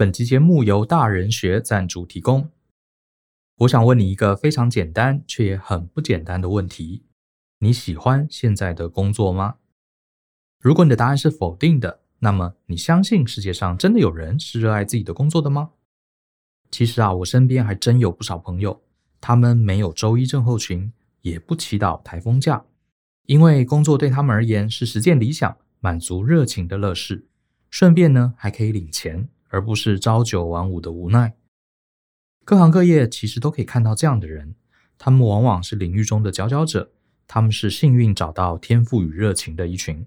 本期节目由大人学赞助提供。我想问你一个非常简单却也很不简单的问题：你喜欢现在的工作吗？如果你的答案是否定的，那么你相信世界上真的有人是热爱自己的工作的吗？其实啊，我身边还真有不少朋友，他们没有周一症候群，也不祈祷台风假，因为工作对他们而言是实践理想、满足热情的乐事。顺便呢，还可以领钱，而不是朝九晚五的无奈。各行各业其实都可以看到这样的人，他们往往是领域中的佼佼者，他们是幸运找到天赋与热情的一群。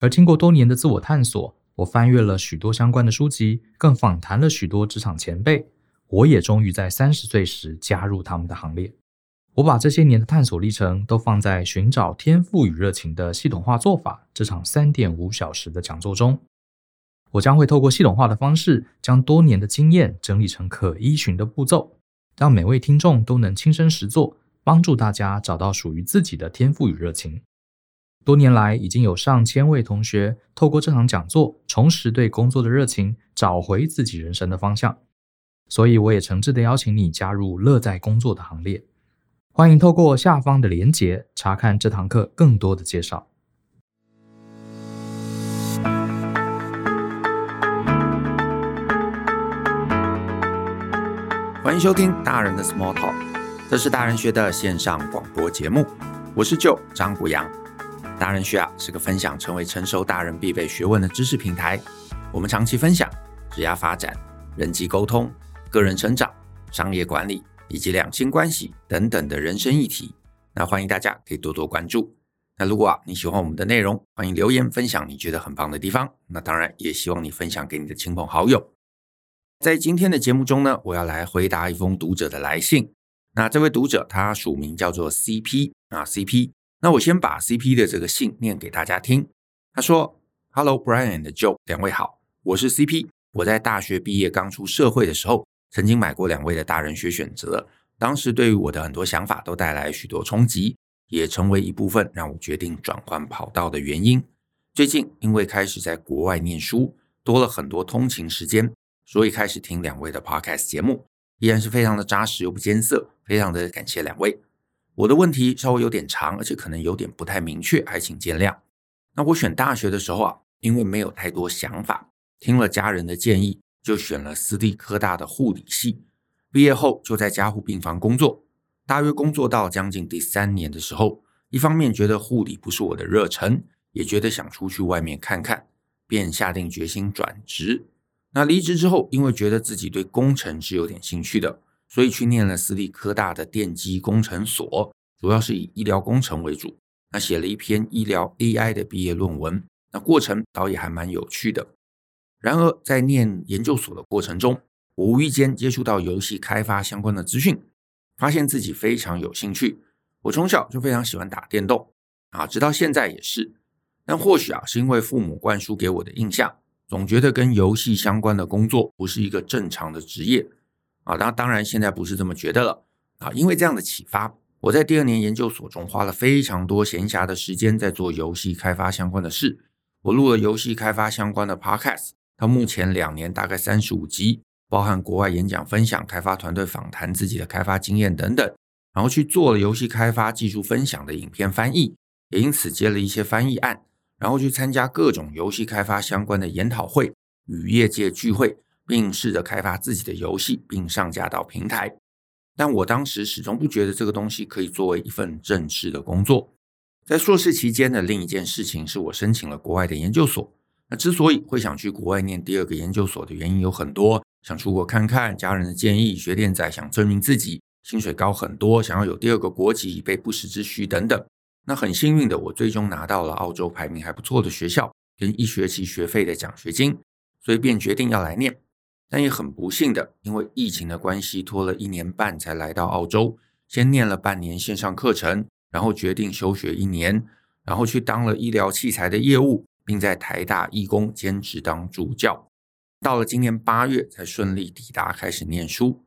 而经过多年的自我探索，我翻阅了许多相关的书籍，更访谈了许多职场前辈，我也终于在三十岁时加入他们的行列。我把这些年的探索历程都放在《寻找天赋与热情的系统化做法》这场三点五小时的讲座中。我将会透过系统化的方式，将多年的经验整理成可依循的步骤，让每位听众都能亲身实作，帮助大家找到属于自己的天赋与热情。多年来，已经有上千位同学透过这场讲座，重拾对工作的热情，找回自己人生的方向。所以，我也诚挚的邀请你加入乐在工作的行列。欢迎透过下方的连结，查看这堂课更多的介绍。欢迎收听大人的 Small Talk，这是大人学的线上广播节目。我是 Joe 张国洋。大人学啊是个分享成为成熟大人必备学问的知识平台。我们长期分享职业发展、人际沟通、个人成长、商业管理以及两性关系等等的人生议题。那欢迎大家可以多多关注。那如果啊你喜欢我们的内容，欢迎留言分享你觉得很棒的地方。那当然也希望你分享给你的亲朋好友。在今天的节目中呢，我要来回答一封读者的来信。那这位读者他署名叫做 CP 啊 CP。那我先把 CP 的这个信念给大家听。他说：“Hello Brian and Joe，两位好，我是 CP。我在大学毕业刚出社会的时候，曾经买过两位的大人学选择，当时对于我的很多想法都带来许多冲击，也成为一部分让我决定转换跑道的原因。最近因为开始在国外念书，多了很多通勤时间。”所以开始听两位的 podcast 节目，依然是非常的扎实又不艰涩，非常的感谢两位。我的问题稍微有点长，而且可能有点不太明确，还请见谅。那我选大学的时候啊，因为没有太多想法，听了家人的建议，就选了私立科大的护理系。毕业后就在加护病房工作，大约工作到将近第三年的时候，一方面觉得护理不是我的热忱，也觉得想出去外面看看，便下定决心转职。那离职之后，因为觉得自己对工程是有点兴趣的，所以去念了私立科大的电机工程所，主要是以医疗工程为主。那写了一篇医疗 AI 的毕业论文，那过程倒也还蛮有趣的。然而在念研究所的过程中，我无意间接触到游戏开发相关的资讯，发现自己非常有兴趣。我从小就非常喜欢打电动啊，直到现在也是。但或许啊，是因为父母灌输给我的印象。总觉得跟游戏相关的工作不是一个正常的职业啊，当当然现在不是这么觉得了啊，因为这样的启发，我在第二年研究所中花了非常多闲暇的时间在做游戏开发相关的事。我录了游戏开发相关的 podcast，到目前两年大概三十五集，包含国外演讲分享、开发团队访谈自己的开发经验等等，然后去做了游戏开发技术分享的影片翻译，也因此接了一些翻译案。然后去参加各种游戏开发相关的研讨会与业界聚会，并试着开发自己的游戏，并上架到平台。但我当时始终不觉得这个东西可以作为一份正式的工作。在硕士期间的另一件事情是我申请了国外的研究所。那之所以会想去国外念第二个研究所的原因有很多，想出国看看，家人的建议，学电仔，想证明自己，薪水高很多，想要有第二个国籍以备不时之需等等。那很幸运的，我最终拿到了澳洲排名还不错的学校跟一学期学费的奖学金，所以便决定要来念。但也很不幸的，因为疫情的关系，拖了一年半才来到澳洲。先念了半年线上课程，然后决定休学一年，然后去当了医疗器材的业务，并在台大义工兼职当助教。到了今年八月才顺利抵达，开始念书。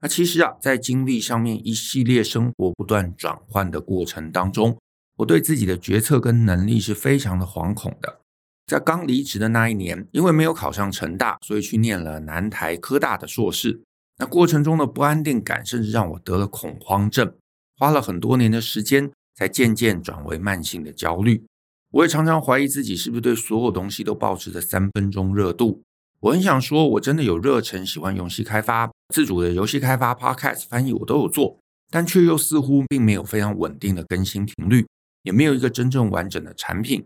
那其实啊，在经历上面一系列生活不断转换的过程当中。我对自己的决策跟能力是非常的惶恐的，在刚离职的那一年，因为没有考上成大，所以去念了南台科大的硕士。那过程中的不安定感，甚至让我得了恐慌症，花了很多年的时间，才渐渐转为慢性的焦虑。我也常常怀疑自己是不是对所有东西都保持着三分钟热度。我很想说，我真的有热忱，喜欢游戏开发，自主的游戏开发、Podcast 翻译我都有做，但却又似乎并没有非常稳定的更新频率，也没有一个真正完整的产品。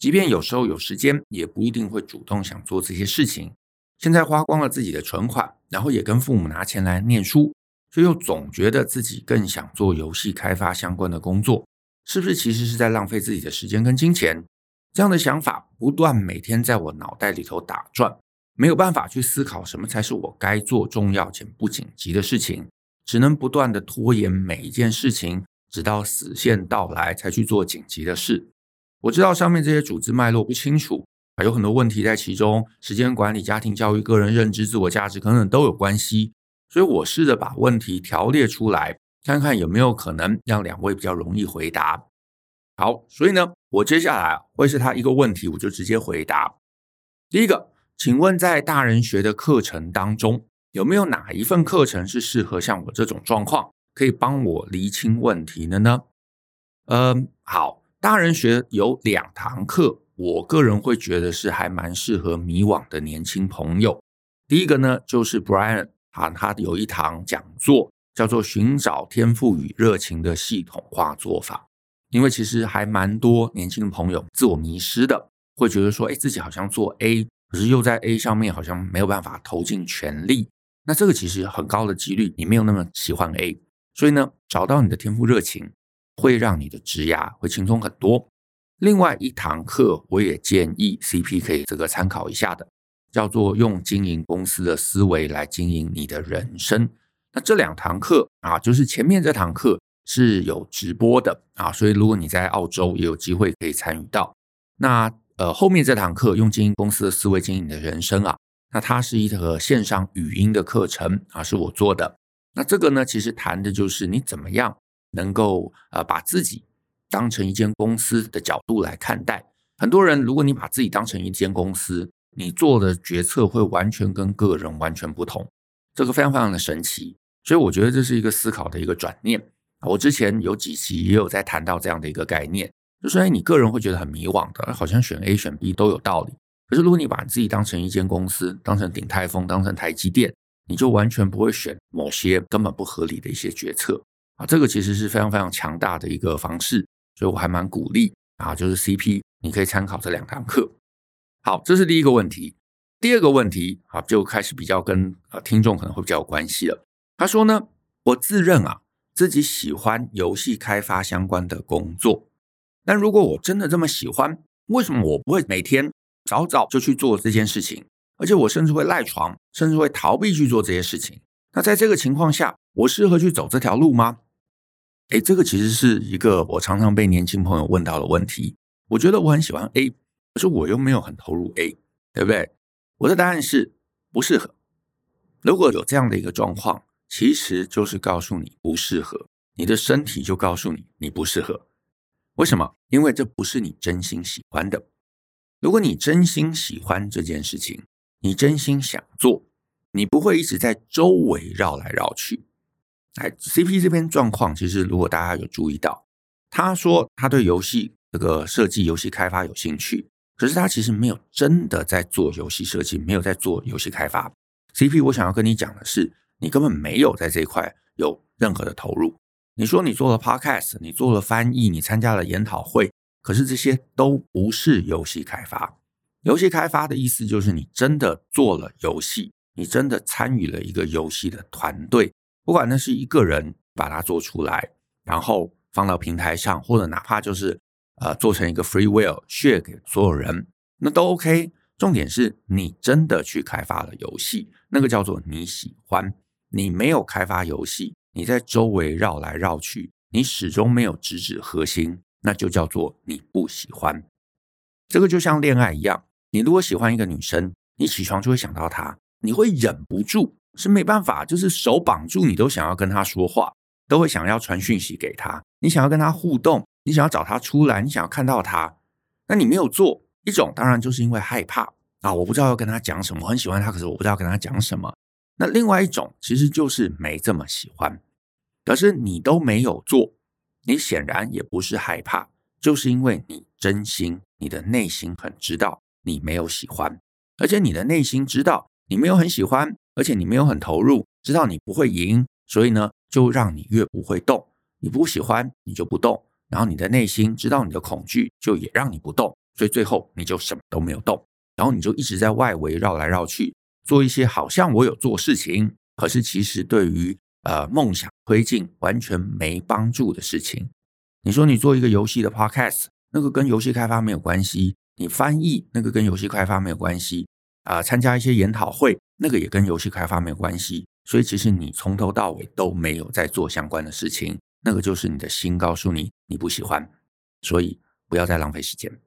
即便有时候有时间，也不一定会主动想做这些事情。现在花光了自己的存款，然后也跟父母拿钱来念书，却又总觉得自己更想做游戏开发相关的工作，是不是其实是在浪费自己的时间跟金钱？这样的想法不断每天在我脑袋里头打转，没有办法去思考什么才是我该做重要且不紧急的事情，只能不断的拖延每一件事情，直到死线到来才去做紧急的事。我知道上面这些组织脉络不清楚啊。有很多问题在其中，时间管理、家庭教育、个人认知、自我价值等等都有关系。所以我试着把问题条列出来，看看有没有可能让两位比较容易回答。好，所以呢，我接下来会是他一个问题，我就直接回答。第一个，请问在大人学的课程当中，有没有哪一份课程是适合像我这种状况，可以帮我厘清问题的呢？嗯，好，大人学有两堂课。我个人会觉得是还蛮适合迷惘的年轻朋友。第一个呢，就是 Brian 啊，他有一堂讲座叫做《寻找天赋与热情的系统化做法》。因为其实还蛮多年轻的朋友自我迷失的，会觉得说，哎，自己好像做 A，可是又在 A 上面好像没有办法投尽全力。那这个其实很高的几率，你没有那么喜欢 A，所以呢，找到你的天赋热情，会让你的职涯会轻松很多。另外一堂课，我也建议 CP 可以这个参考一下的，叫做用经营公司的思维来经营你的人生。那这两堂课啊，就是前面这堂课是有直播的啊，所以如果你在澳洲也有机会可以参与到。那呃后面这堂课用经营公司的思维经营你的人生啊，那它是一个线上语音的课程啊，是我做的。那这个呢，其实谈的就是你怎么样能够呃把自己。当成一间公司的角度来看待，很多人，如果你把自己当成一间公司，你做的决策会完全跟个人完全不同，这个非常非常的神奇。所以我觉得这是一个思考的一个转念。我之前有几期也有在谈到这样的一个概念，就是哎，你个人会觉得很迷惘的，好像选 A 选 B 都有道理。可是如果你把自己当成一间公司，当成鼎泰丰，当成台积电，你就完全不会选某些根本不合理的一些决策啊。这个其实是非常非常强大的一个方式。所以我还蛮鼓励啊，就是 CP，你可以参考这两堂课。好，这是第一个问题。第二个问题啊，就开始比较跟呃听众可能会比较有关系了。他说呢，我自认啊自己喜欢游戏开发相关的工作，但如果我真的这么喜欢，为什么我不会每天早早就去做这件事情？而且我甚至会赖床，甚至会逃避去做这些事情。那在这个情况下，我适合去走这条路吗？哎，这个其实是一个我常常被年轻朋友问到的问题。我觉得我很喜欢 A，可是我又没有很投入 A，对不对？我的答案是不适合。如果有这样的一个状况，其实就是告诉你不适合，你的身体就告诉你你不适合。为什么？因为这不是你真心喜欢的。如果你真心喜欢这件事情，你真心想做，你不会一直在周围绕来绕去。哎，CP 这边状况，其实如果大家有注意到，他说他对游戏这个设计、游戏开发有兴趣，可是他其实没有真的在做游戏设计，没有在做游戏开发。CP，我想要跟你讲的是，你根本没有在这一块有任何的投入。你说你做了 Podcast，你做了翻译，你参加了研讨会，可是这些都不是游戏开发。游戏开发的意思就是你真的做了游戏，你真的参与了一个游戏的团队。不管那是一个人把它做出来，然后放到平台上，或者哪怕就是呃做成一个 freeware share 给所有人，那都 OK。重点是你真的去开发了游戏，那个叫做你喜欢。你没有开发游戏，你在周围绕来绕去，你始终没有直指核心，那就叫做你不喜欢。这个就像恋爱一样，你如果喜欢一个女生，你起床就会想到她，你会忍不住。是没办法，就是手绑住你都想要跟她说话，都会想要传讯息给她，你想要跟她互动，你想要找她出来，你想要看到她，那你没有做，一种当然就是因为害怕啊，我不知道要跟她讲什么，我很喜欢她，可是我不知道跟她讲什么。那另外一种其实就是没这么喜欢，可是你都没有做，你显然也不是害怕，就是因为你真心，你的内心很知道你没有喜欢，而且你的内心知道你没有很喜欢，而且你没有很投入，知道你不会赢，所以呢，就让你越不会动。你不喜欢，你就不动，然后你的内心知道你的恐惧，就也让你不动，所以最后你就什么都没有动，然后你就一直在外围绕来绕去。做一些好像我有做事情，可是其实对于呃梦想推进完全没帮助的事情。你说你做一个游戏的 podcast，那个跟游戏开发没有关系；你翻译那个跟游戏开发没有关系；啊、参加一些研讨会，那个也跟游戏开发没有关系。所以其实你从头到尾都没有在做相关的事情，那个就是你的心告诉你你不喜欢，所以不要再浪费时间。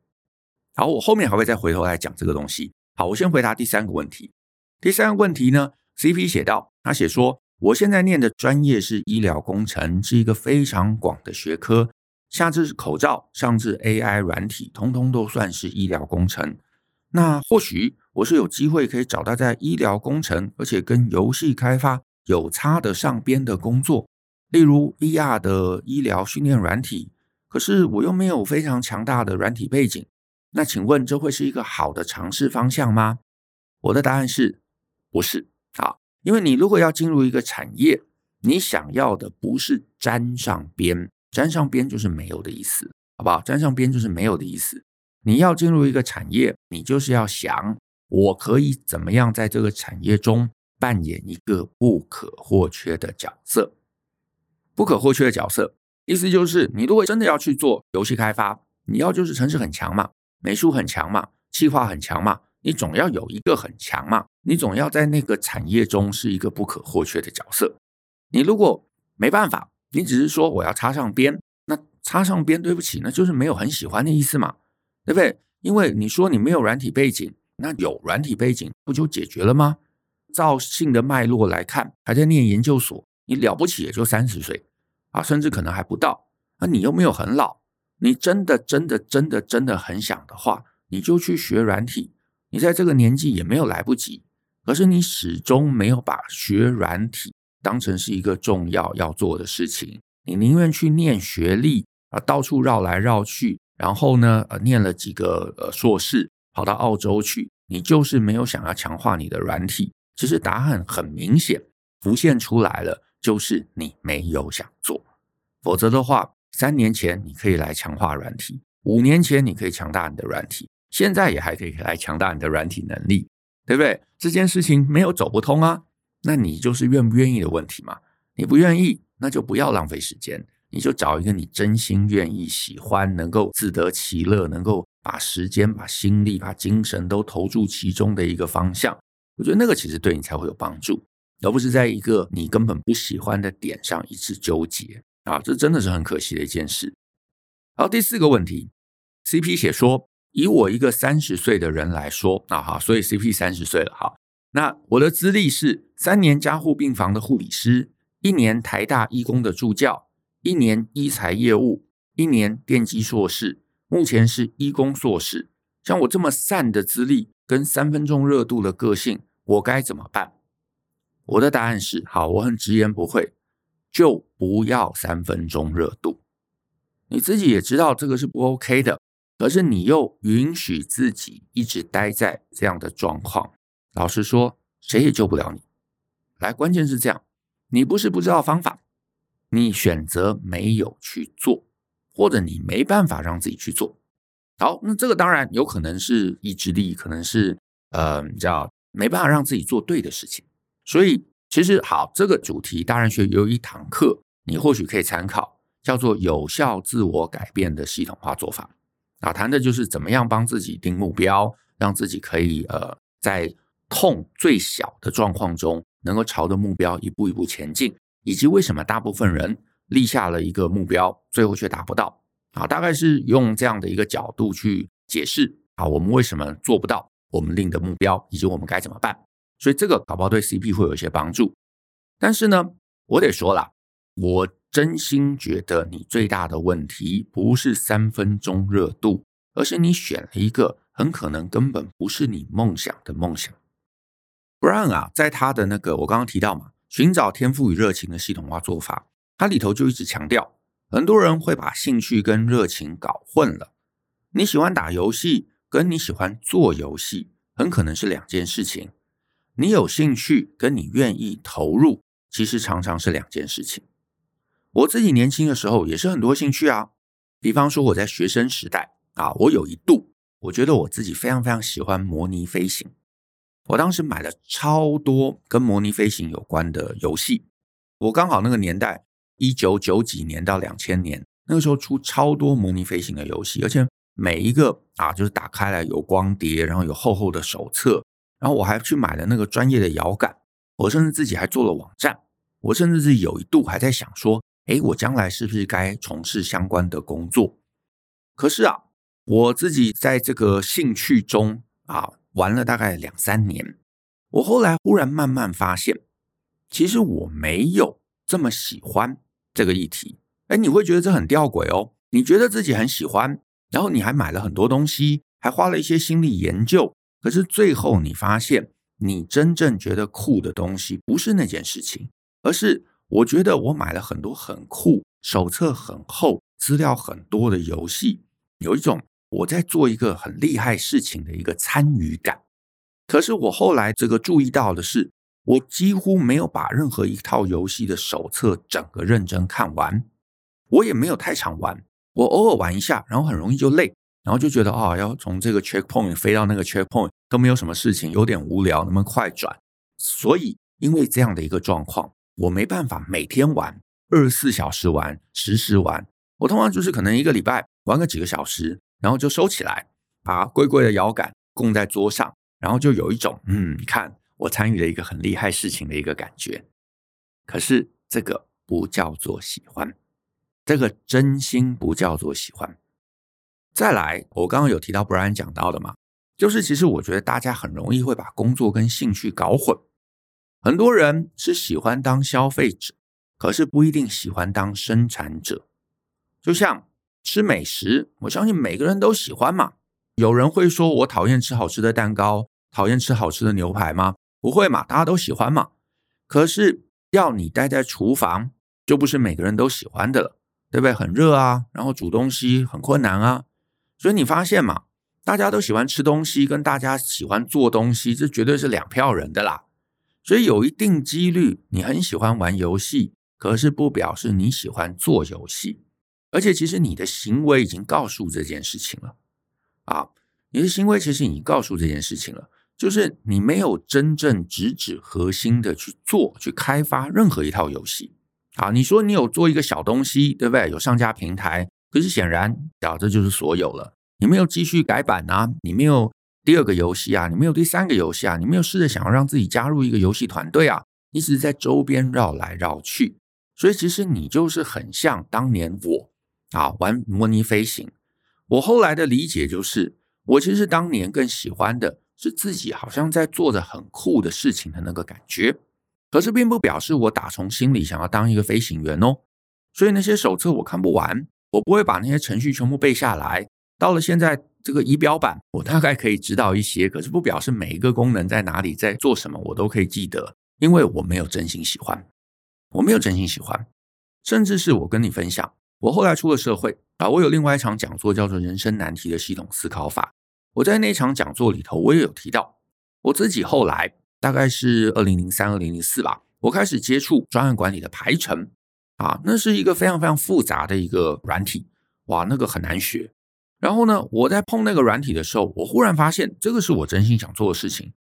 好，我后面还会再回头来讲这个东西。好，我先回答第三个问题。第三个问题呢，CP 写道，他写说，我现在念的专业是医疗工程，是一个非常广的学科，下至口罩，上至 AI 软体，通通都算是医疗工程。那或许我是有机会可以找到在医疗工程，而且跟游戏开发有插得上边的工作，例如 VR 的医疗训练软体。可是我又没有非常强大的软体背景，那请问这会是一个好的尝试方向吗？我的答案是。不是啊，因为你如果要进入一个产业，你想要的不是沾上边，沾上边就是没有的意思，好不好？沾上边就是没有的意思。你要进入一个产业，你就是要想，我可以怎么样在这个产业中扮演一个不可或缺的角色。不可或缺的角色，意思就是，你如果真的要去做游戏开发，你要就是城市很强嘛，美术很强嘛，企划很强嘛。你总要有一个很强嘛，你总要在那个产业中是一个不可或缺的角色。你如果没办法，你只是说我要插上边，那插上边，对不起，那就是没有很喜欢的意思嘛，对不对？因为你说你没有软体背景，那有软体背景不就解决了吗？照性的脉络来看，还在念研究所，你了不起也就三十岁啊，甚至可能还不到。那你又没有很老，你真的真的真的真的很想的话，你就去学软体。你在这个年纪也没有来不及，可是你始终没有把学软体当成是一个重要要做的事情。你宁愿去念学历啊，到处绕来绕去，然后呢，呃，念了几个呃硕士，跑到澳洲去，你就是没有想要强化你的软体。其实答案很明显浮现出来了，就是你没有想做。否则的话，三年前你可以来强化软体，五年前你可以强大你的软体。现在也还可以来强大你的软体能力，对不对？这件事情没有走不通啊，那你就是愿不愿意的问题嘛。你不愿意，那就不要浪费时间，你就找一个你真心愿意、喜欢、能够自得其乐、能够把时间、把心力、把精神都投注其中的一个方向。我觉得那个其实对你才会有帮助，而不是在一个你根本不喜欢的点上一直纠结啊，这真的是很可惜的一件事。好，第四个问题，CP 写说。以我一个三十岁的人来说，啊好，所以 CP 三十岁了，哈，那我的资历是三年加护病房的护理师，一年台大医工的助教，一年医材业务，一年电机硕士，目前是医工硕士。像我这么散的资历跟三分钟热度的个性，我该怎么办？我的答案是，好，我很直言不讳，就不要三分钟热度。你自己也知道这个是不 OK 的。可是你又允许自己一直待在这样的状况，老实说，谁也救不了你。来，关键是这样，你不是不知道方法，你选择没有去做，或者你没办法让自己去做。好，那这个当然有可能是意志力，可能是呃，叫没办法让自己做对的事情。所以，其实好，这个主题大人学有一堂课，你或许可以参考，叫做有效自我改变的系统化做法。啊，谈的就是怎么样帮自己定目标，让自己可以呃在痛最小的状况中，能够朝着目标一步一步前进，以及为什么大部分人立下了一个目标，最后却达不到。啊，大概是用这样的一个角度去解释啊，我们为什么做不到我们定的目标，以及我们该怎么办。所以这个搞不好对 CP 会有一些帮助。但是呢，我得说了，我。真心觉得你最大的问题不是三分钟热度，而是你选了一个很可能根本不是你梦想的梦想。Brian 啊，在他的那个我刚刚提到嘛，寻找天赋与热情的系统化做法，他里头就一直强调，很多人会把兴趣跟热情搞混了。你喜欢打游戏，跟你喜欢做游戏，很可能是两件事情。你有兴趣，跟你愿意投入，其实常常是两件事情。我自己年轻的时候也是很多兴趣啊，比方说我在学生时代啊，我有一度我觉得我自己非常非常喜欢模拟飞行，我当时买了超多跟模拟飞行有关的游戏。我刚好那个年代，一九九几年到两千年，那个时候出超多模拟飞行的游戏，而且每一个啊，就是打开来有光碟，然后有厚厚的手册，然后我还去买了那个专业的摇杆，我甚至自己还做了网站，我甚至是有一度还在想说。哎，我将来是不是该从事相关的工作？可是啊，我自己在这个兴趣中啊玩了大概两三年，我后来忽然慢慢发现，其实我没有这么喜欢这个议题。哎，你会觉得这很吊诡哦。你觉得自己很喜欢，然后你还买了很多东西，还花了一些心力研究，可是最后你发现，你真正觉得酷的东西不是那件事情，而是。我觉得我买了很多很酷、手册很厚、资料很多的游戏，有一种我在做一个很厉害事情的一个参与感。可是我后来这个注意到的是，我几乎没有把任何一套游戏的手册整个认真看完，我也没有太常玩，我偶尔玩一下，然后很容易就累，然后就觉得啊、要从这个 checkpoint 飞到那个 checkpoint 都没有什么事情，有点无聊，能不能快转？所以因为这样的一个状况。我没办法每天玩，二十四小时玩，实时玩。我通常就是可能一个礼拜玩个几个小时，然后就收起来，把贵贵的摇杆供在桌上，然后就有一种嗯，你看我参与了一个很厉害事情的一个感觉。可是这个不叫做喜欢，这个真心不叫做喜欢。再来，我刚刚有提到 Brian 讲到的嘛，就是其实我觉得大家很容易会把工作跟兴趣搞混。很多人是喜欢当消费者，可是不一定喜欢当生产者。就像吃美食，我相信每个人都喜欢嘛。有人会说我讨厌吃好吃的蛋糕，讨厌吃好吃的牛排吗？不会嘛，大家都喜欢嘛。可是要你待在厨房，就不是每个人都喜欢的了，对不对？很热啊，然后煮东西很困难啊。所以你发现嘛，大家都喜欢吃东西，跟大家喜欢做东西，这绝对是两票人的啦。所以有一定几率，你很喜欢玩游戏，可是不表示你喜欢做游戏。而且其实你的行为已经告诉这件事情了啊，你的行为其实已经告诉这件事情了，就是你没有真正直指核心的去做、去开发任何一套游戏。啊，你说你有做一个小东西，对不对？有上架平台，可是显然，啊，这就是所有了。你没有继续改版啊，你没有。第二个游戏啊，你没有第三个游戏啊，你没有试着想要让自己加入一个游戏团队啊，你只是在周边绕来绕去，所以其实你就是很像当年我啊玩模拟飞行。我后来的理解就是，我其实当年更喜欢的是自己好像在做着很酷的事情的那个感觉，可是并不表示我打从心里想要当一个飞行员哦。所以那些手册我看不完，我不会把那些程序全部背下来。到了现在。这个仪表板我大概可以知道一些，可是不表示每一个功能在哪里，在做什么，我都可以记得，因为我没有真心喜欢，我没有真心喜欢，甚至是我跟你分享，我后来出了社会啊，我有另外一场讲座叫做《人生难题的系统思考法》，我在那场讲座里头，我也有提到，我自己后来大概是二零零三、二零零四吧，我开始接触专案管理的排程啊，那是一个非常非常复杂的一个软体，哇，那个很难学。然后呢，我在碰那个软体的时候，我忽然发现这个是我真心想做的事情，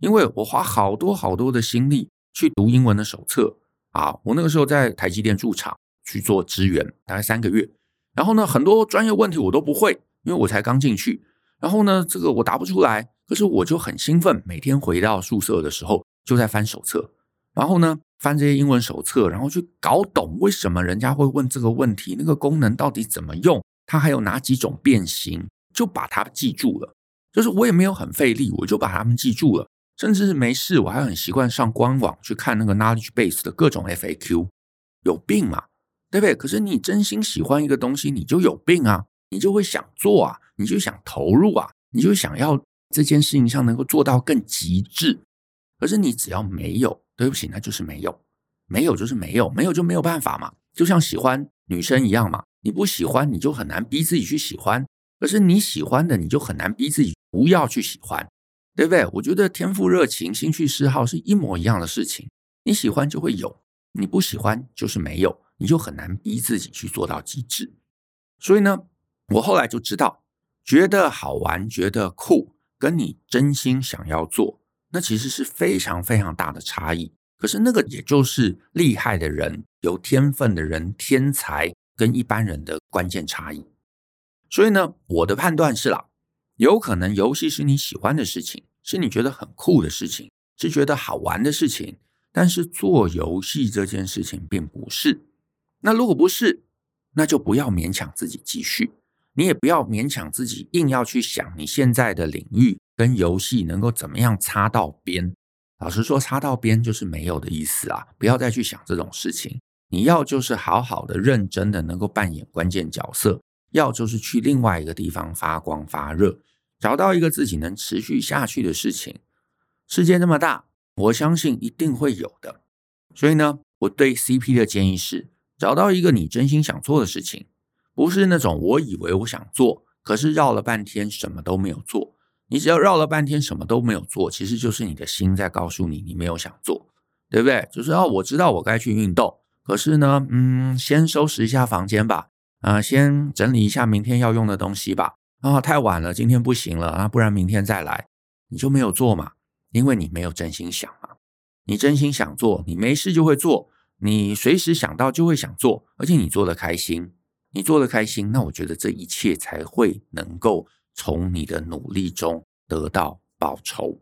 因为我花好多好多的心力去读英文的手册啊。我那个时候在台积电驻厂去做支援，大概三个月。然后呢，很多专业问题我都不会，因为我才刚进去。然后呢，这个我答不出来，可是我就很兴奋，每天回到宿舍的时候就在翻手册，然后呢，翻这些英文手册，然后去搞懂为什么人家会问这个问题，那个功能到底怎么用。它还有哪几种变形，就把它记住了。就是我也没有很费力，我就把它们记住了。甚至是没事，我还很习惯上官网去看那个 knowledge base 的各种 FAQ。有病嘛？对不对？可是你真心喜欢一个东西，你就有病啊，你就会想做啊，你就想投入啊，你就想要这件事情上能够做到更极致。可是你只要没有，对不起，那就是没有，没有就是没有，没有就没有办法嘛。就像喜欢女生一样嘛，你不喜欢，你就很难逼自己去喜欢。可是你喜欢的，你就很难逼自己不要去喜欢，对不对？我觉得天赋、热情、兴趣、嗜好是一模一样的事情。你喜欢就会有，你不喜欢就是没有，你就很难逼自己去做到极致。所以呢，我后来就知道，觉得好玩、觉得酷，跟你真心想要做，那其实是非常非常大的差异。可是那个也就是厉害的人、有天分的人、天才跟一般人的关键差异。所以呢，我的判断是啦，有可能游戏是你喜欢的事情，是你觉得很酷的事情，是觉得好玩的事情，但是做游戏这件事情并不是。那如果不是，那就不要勉强自己继续，你也不要勉强自己硬要去想你现在的领域跟游戏能够怎么样擦到边。老实说，擦到边就是没有的意思啊！不要再去想这种事情。你要就是好好的、认真的能够扮演关键角色，要就是去另外一个地方发光发热，找到一个自己能持续下去的事情。世界那么大，我相信一定会有的。所以呢，我对 CP 的建议是。找到一个你真心想做的事情，不是那种我以为我想做，可是绕了半天什么都没有做。你只要绕了半天什么都没有做，其实就是你的心在告诉你，你没有想做，对不对？就是哦，我知道我该去运动，可是呢，嗯，先收拾一下房间吧，啊、先整理一下明天要用的东西吧。啊、太晚了，今天不行了啊，不然明天再来。你就没有做嘛，因为你没有真心想嘛。你真心想做，你没事就会做。你随时想到就会想做，而且你做得开心，你做得开心，那我觉得这一切才会能够从你的努力中得到报酬。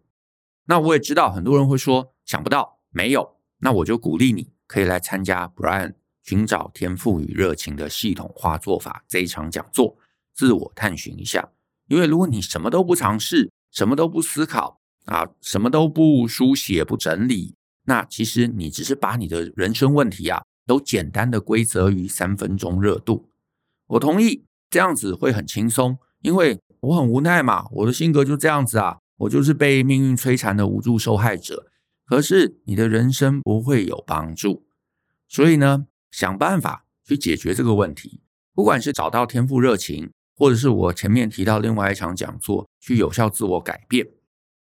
那我也知道很多人会说想不到，没有，那我就鼓励你可以来参加 Brian 寻找天赋与热情的系统化做法这一场讲座，自我探寻一下。因为如果你什么都不尝试，什么都不思考啊，什么都不书写不整理。那其实你只是把你的人生问题啊，都简单的归责于三分钟热度。我同意这样子会很轻松，因为我很无奈嘛，我的性格就这样子啊，我就是被命运摧残的无助受害者。可是你的人生不会有帮助，所以呢，想办法去解决这个问题，不管是找到天赋热情，或者是我前面提到另外一场讲座，去有效自我改变。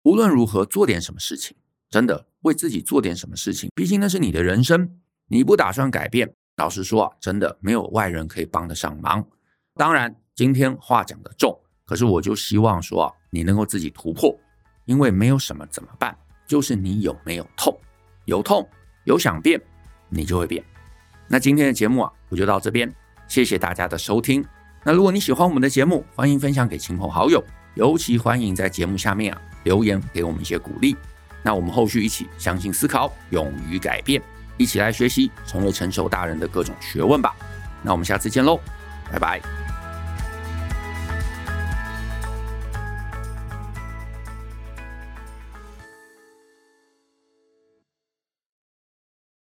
无论如何，做点什么事情。真的为自己做点什么事情，毕竟那是你的人生，你不打算改变，老实说啊，真的没有外人可以帮得上忙。当然，今天话讲得重，可是我就希望说啊，你能够自己突破，因为没有什么怎么办，就是你有没有痛，有痛有想变，你就会变。那今天的节目啊，我就到这边，谢谢大家的收听。那如果你喜欢我们的节目，欢迎分享给亲朋好友，尤其欢迎在节目下面啊留言给我们一些鼓励。那我们后续一起相信思考，勇于改变，一起来学习成为成熟大人的各种学问吧。那我们下次见喽，拜拜。